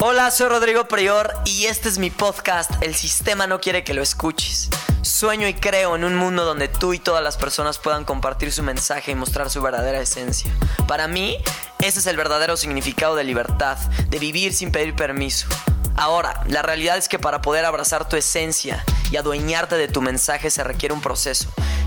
Hola, soy Rodrigo Prior y este es mi podcast El sistema no quiere que lo escuches. Sueño y creo en un mundo donde tú y todas las personas puedan compartir su mensaje y mostrar su verdadera esencia. Para mí, ese es el verdadero significado de libertad, de vivir sin pedir permiso. Ahora, la realidad es que para poder abrazar tu esencia y adueñarte de tu mensaje se requiere un proceso.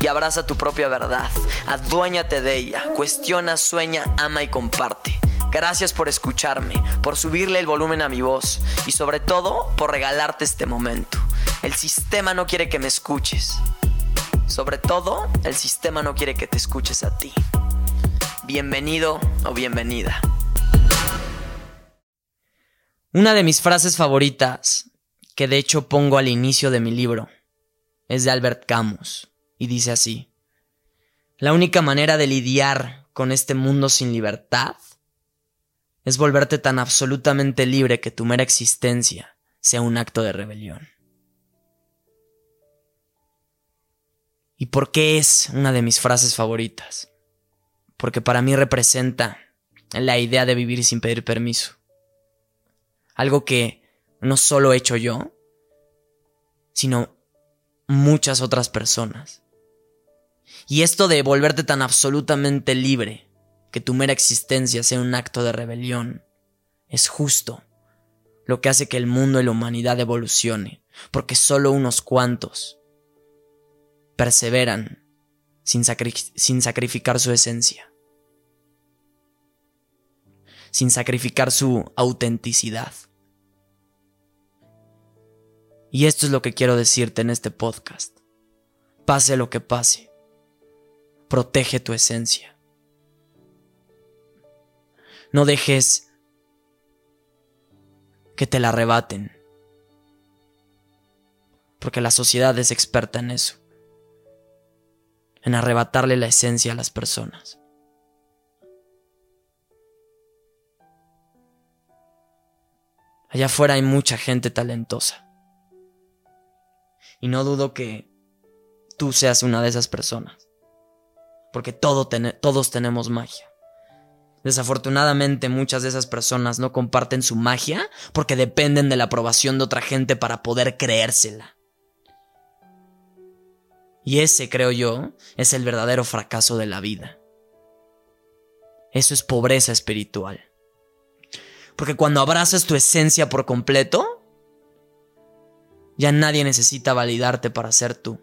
y abraza tu propia verdad. Aduéñate de ella. Cuestiona, sueña, ama y comparte. Gracias por escucharme, por subirle el volumen a mi voz y sobre todo por regalarte este momento. El sistema no quiere que me escuches. Sobre todo, el sistema no quiere que te escuches a ti. Bienvenido o bienvenida. Una de mis frases favoritas, que de hecho pongo al inicio de mi libro, es de Albert Camus y dice así, La única manera de lidiar con este mundo sin libertad es volverte tan absolutamente libre que tu mera existencia sea un acto de rebelión. ¿Y por qué es una de mis frases favoritas? Porque para mí representa la idea de vivir sin pedir permiso. Algo que no solo he hecho yo, sino muchas otras personas. Y esto de volverte tan absolutamente libre, que tu mera existencia sea un acto de rebelión, es justo lo que hace que el mundo y la humanidad evolucione, porque solo unos cuantos perseveran sin, sacrificar su esencia, sin sacrificar su autenticidad. Y esto es lo que quiero decirte en este podcast. Pase lo que pase, protege tu esencia. No dejes que te la arrebaten, porque la sociedad es experta en eso, en arrebatarle la esencia a las personas. Allá afuera hay mucha gente talentosa y no dudo que tú seas una de esas personas. Porque todos tenemos magia. Desafortunadamente muchas de esas personas no comparten su magia porque dependen de la aprobación de otra gente para poder creérsela. Y ese, creo yo, es el verdadero fracaso de la vida. Eso es pobreza espiritual. Porque cuando abrazas tu esencia por completo, ya nadie necesita validarte para ser tú.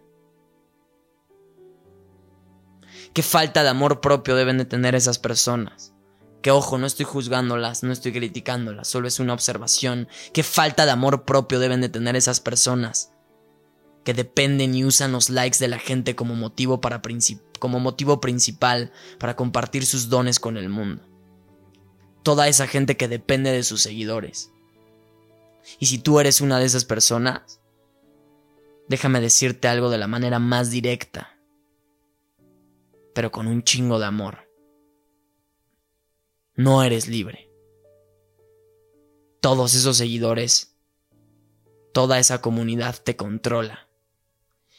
Qué falta de amor propio deben de tener esas personas. Que ojo, no estoy juzgándolas, no estoy criticándolas, solo es una observación. Qué falta de amor propio deben de tener esas personas. Que dependen y usan los likes de la gente como motivo, para como motivo principal para compartir sus dones con el mundo. Toda esa gente que depende de sus seguidores. Y si tú eres una de esas personas, Déjame decirte algo de la manera más directa, pero con un chingo de amor. No eres libre. Todos esos seguidores, toda esa comunidad te controla.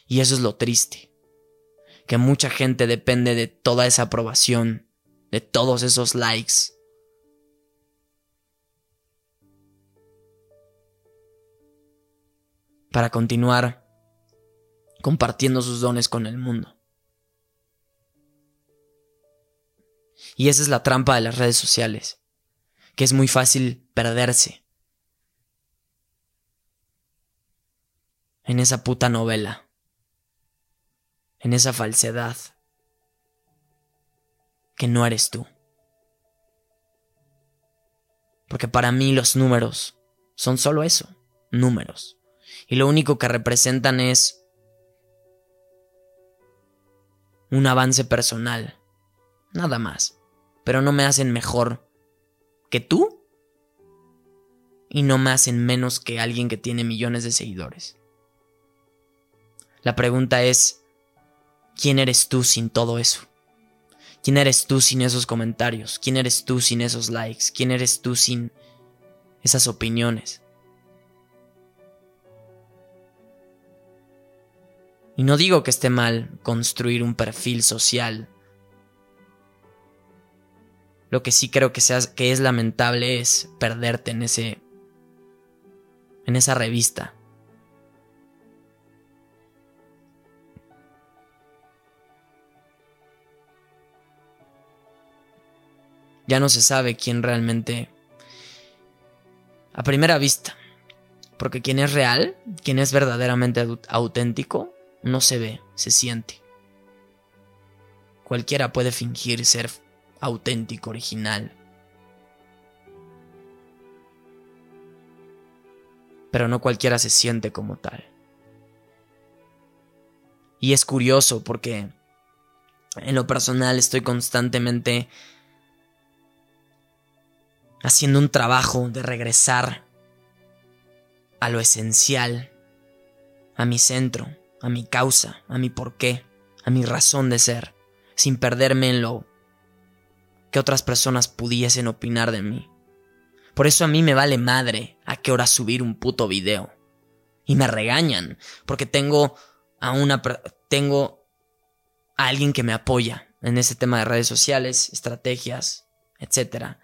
Y eso es lo triste, que mucha gente depende de toda esa aprobación, de todos esos likes. Para continuar compartiendo sus dones con el mundo. Y esa es la trampa de las redes sociales, que es muy fácil perderse en esa puta novela, en esa falsedad, que no eres tú. Porque para mí los números son solo eso, números. Y lo único que representan es un avance personal. Nada más. Pero no me hacen mejor que tú y no me hacen menos que alguien que tiene millones de seguidores. La pregunta es, ¿quién eres tú sin todo eso? ¿Quién eres tú sin esos comentarios? ¿Quién eres tú sin esos likes? ¿Quién eres tú sin esas opiniones? Y no digo que esté mal construir un perfil social. Lo que sí creo que, que es lamentable es perderte en ese en esa revista. Ya no se sabe quién realmente... A primera vista. Porque quien es real, quien es verdaderamente auténtico, no se ve, se siente. Cualquiera puede fingir ser auténtico, original. Pero no cualquiera se siente como tal. Y es curioso porque en lo personal estoy constantemente haciendo un trabajo de regresar a lo esencial, a mi centro, a mi causa, a mi porqué, a mi razón de ser, sin perderme en lo que otras personas pudiesen opinar de mí. Por eso a mí me vale madre a qué hora subir un puto video. Y me regañan, porque tengo a una tengo a alguien que me apoya en ese tema de redes sociales, estrategias, etcétera.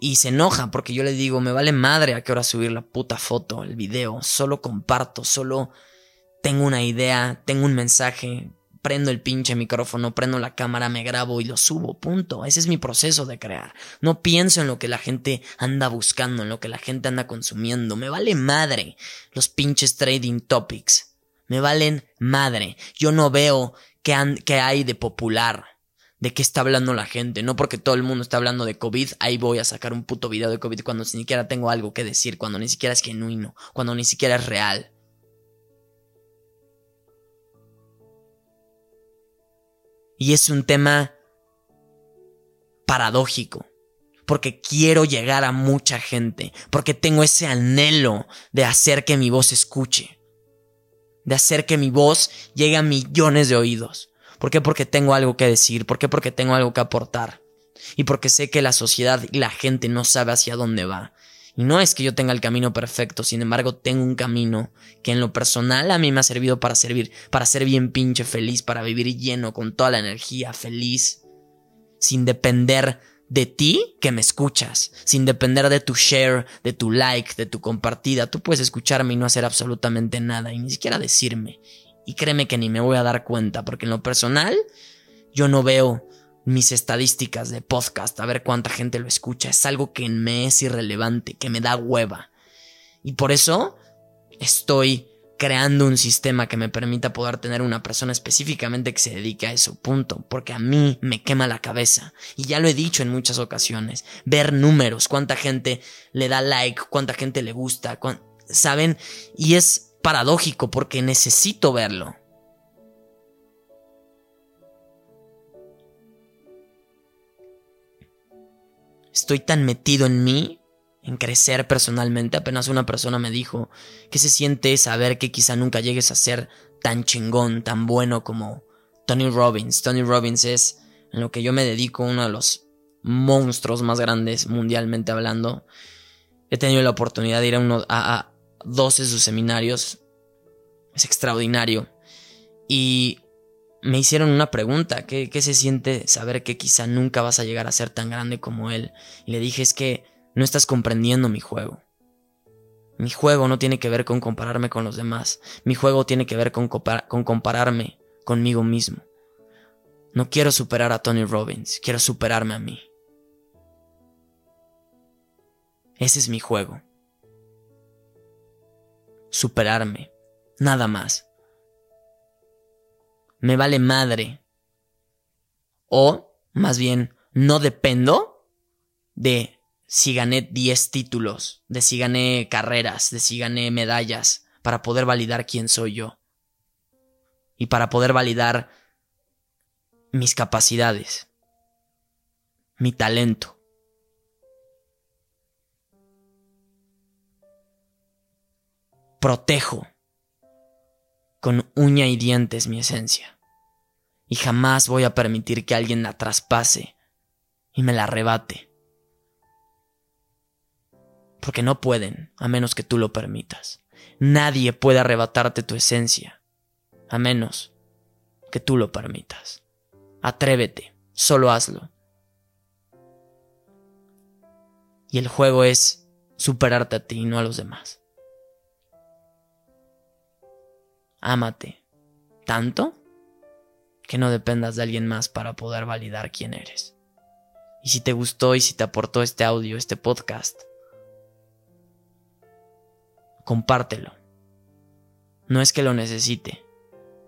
Y se enoja porque yo le digo, me vale madre a qué hora subir la puta foto, el video, solo comparto, solo tengo una idea, tengo un mensaje, prendo el pinche micrófono, prendo la cámara, me grabo y lo subo, punto. Ese es mi proceso de crear. No pienso en lo que la gente anda buscando, en lo que la gente anda consumiendo. Me vale madre los pinches trading topics. Me valen madre. Yo no veo qué, hay de popular de qué está hablando la gente. No porque todo el mundo está hablando de COVID, ahí voy a sacar un puto video de COVID cuando ni siquiera tengo algo que decir, cuando ni siquiera es genuino, cuando ni siquiera es real. Y es un tema paradójico, porque quiero llegar a mucha gente, porque tengo ese anhelo de hacer que mi voz escuche, de hacer que mi voz llegue a millones de oídos. ¿Por qué? Porque tengo algo que decir. ¿Por qué? Porque tengo algo que aportar. Y porque sé que la sociedad y la gente no sabe hacia dónde va. No es que yo tenga el camino perfecto, sin embargo tengo un camino que en lo personal a mí me ha servido para servir, para ser bien pinche feliz, para vivir lleno, con toda la energía, feliz, sin depender de ti que me escuchas, sin depender de tu share, de tu like, de tu compartida. Tú puedes escucharme y no hacer absolutamente nada, y ni siquiera decirme. Y créeme que ni me voy a dar cuenta, porque en lo personal yo no veo mis estadísticas de podcast, a ver cuánta gente lo escucha. Es algo que me es irrelevante, que me da hueva. Y por eso estoy creando un sistema que me permita poder tener una persona específicamente que se dedique a eso, punto. Porque a mí me quema la cabeza. Y ya lo he dicho en muchas ocasiones. Ver números, cuánta gente le da like, cuánta gente le gusta, ¿saben? Y es paradójico porque necesito verlo. Estoy tan metido en mí, en crecer personalmente. Apenas una persona me dijo que se siente saber que quizá nunca llegues a ser tan chingón, tan bueno como Tony Robbins. Tony Robbins es en lo que yo me dedico uno de los monstruos más grandes mundialmente hablando. He tenido la oportunidad de ir a, uno, a, dos de sus seminarios. Es extraordinario. Y me hicieron una pregunta, ¿qué, ¿qué, se siente saber que quizá nunca vas a llegar a ser tan grande como él? Y le dije, es que no estás comprendiendo mi juego. Mi juego no tiene que ver con compararme con los demás. Mi juego tiene que ver con, con compararme conmigo mismo. No quiero superar a Tony Robbins, quiero superarme a mí. Ese es mi juego superarme, nada más. Me vale madre. O, más bien, no dependo de si gané 10 títulos, de si gané carreras, de si gané medallas, para poder validar quién soy yo. Y para poder validar mis capacidades, mi talento. protejo con uña y dientes mi esencia. Y jamás voy a permitir que alguien la traspase y me la arrebate. Porque no pueden, a menos que tú lo permitas. Nadie puede arrebatarte tu esencia, a menos que tú lo permitas. Atrévete, solo hazlo. Y el juego es superarte a ti y no a los demás. Ámate tanto que no dependas de alguien más para poder validar quién eres. Y si te gustó y si te aportó este audio, este podcast, compártelo. No es que lo necesite,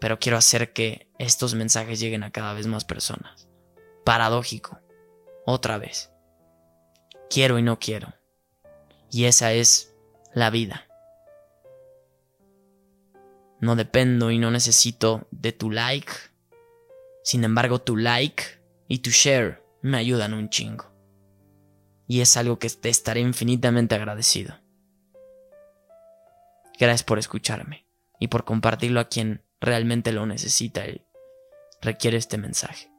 pero quiero hacer que estos mensajes lleguen a cada vez más personas. Paradójico. Otra vez. Quiero y no quiero. Y esa es la vida. No dependo y no necesito de tu like. Sin embargo, tu like y tu share me ayudan un chingo. Y es algo que te estaré infinitamente agradecido. Gracias por escucharme y por compartirlo a quien realmente lo necesita y requiere este mensaje.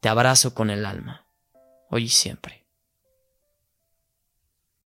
Te abrazo con el alma, hoy y siempre.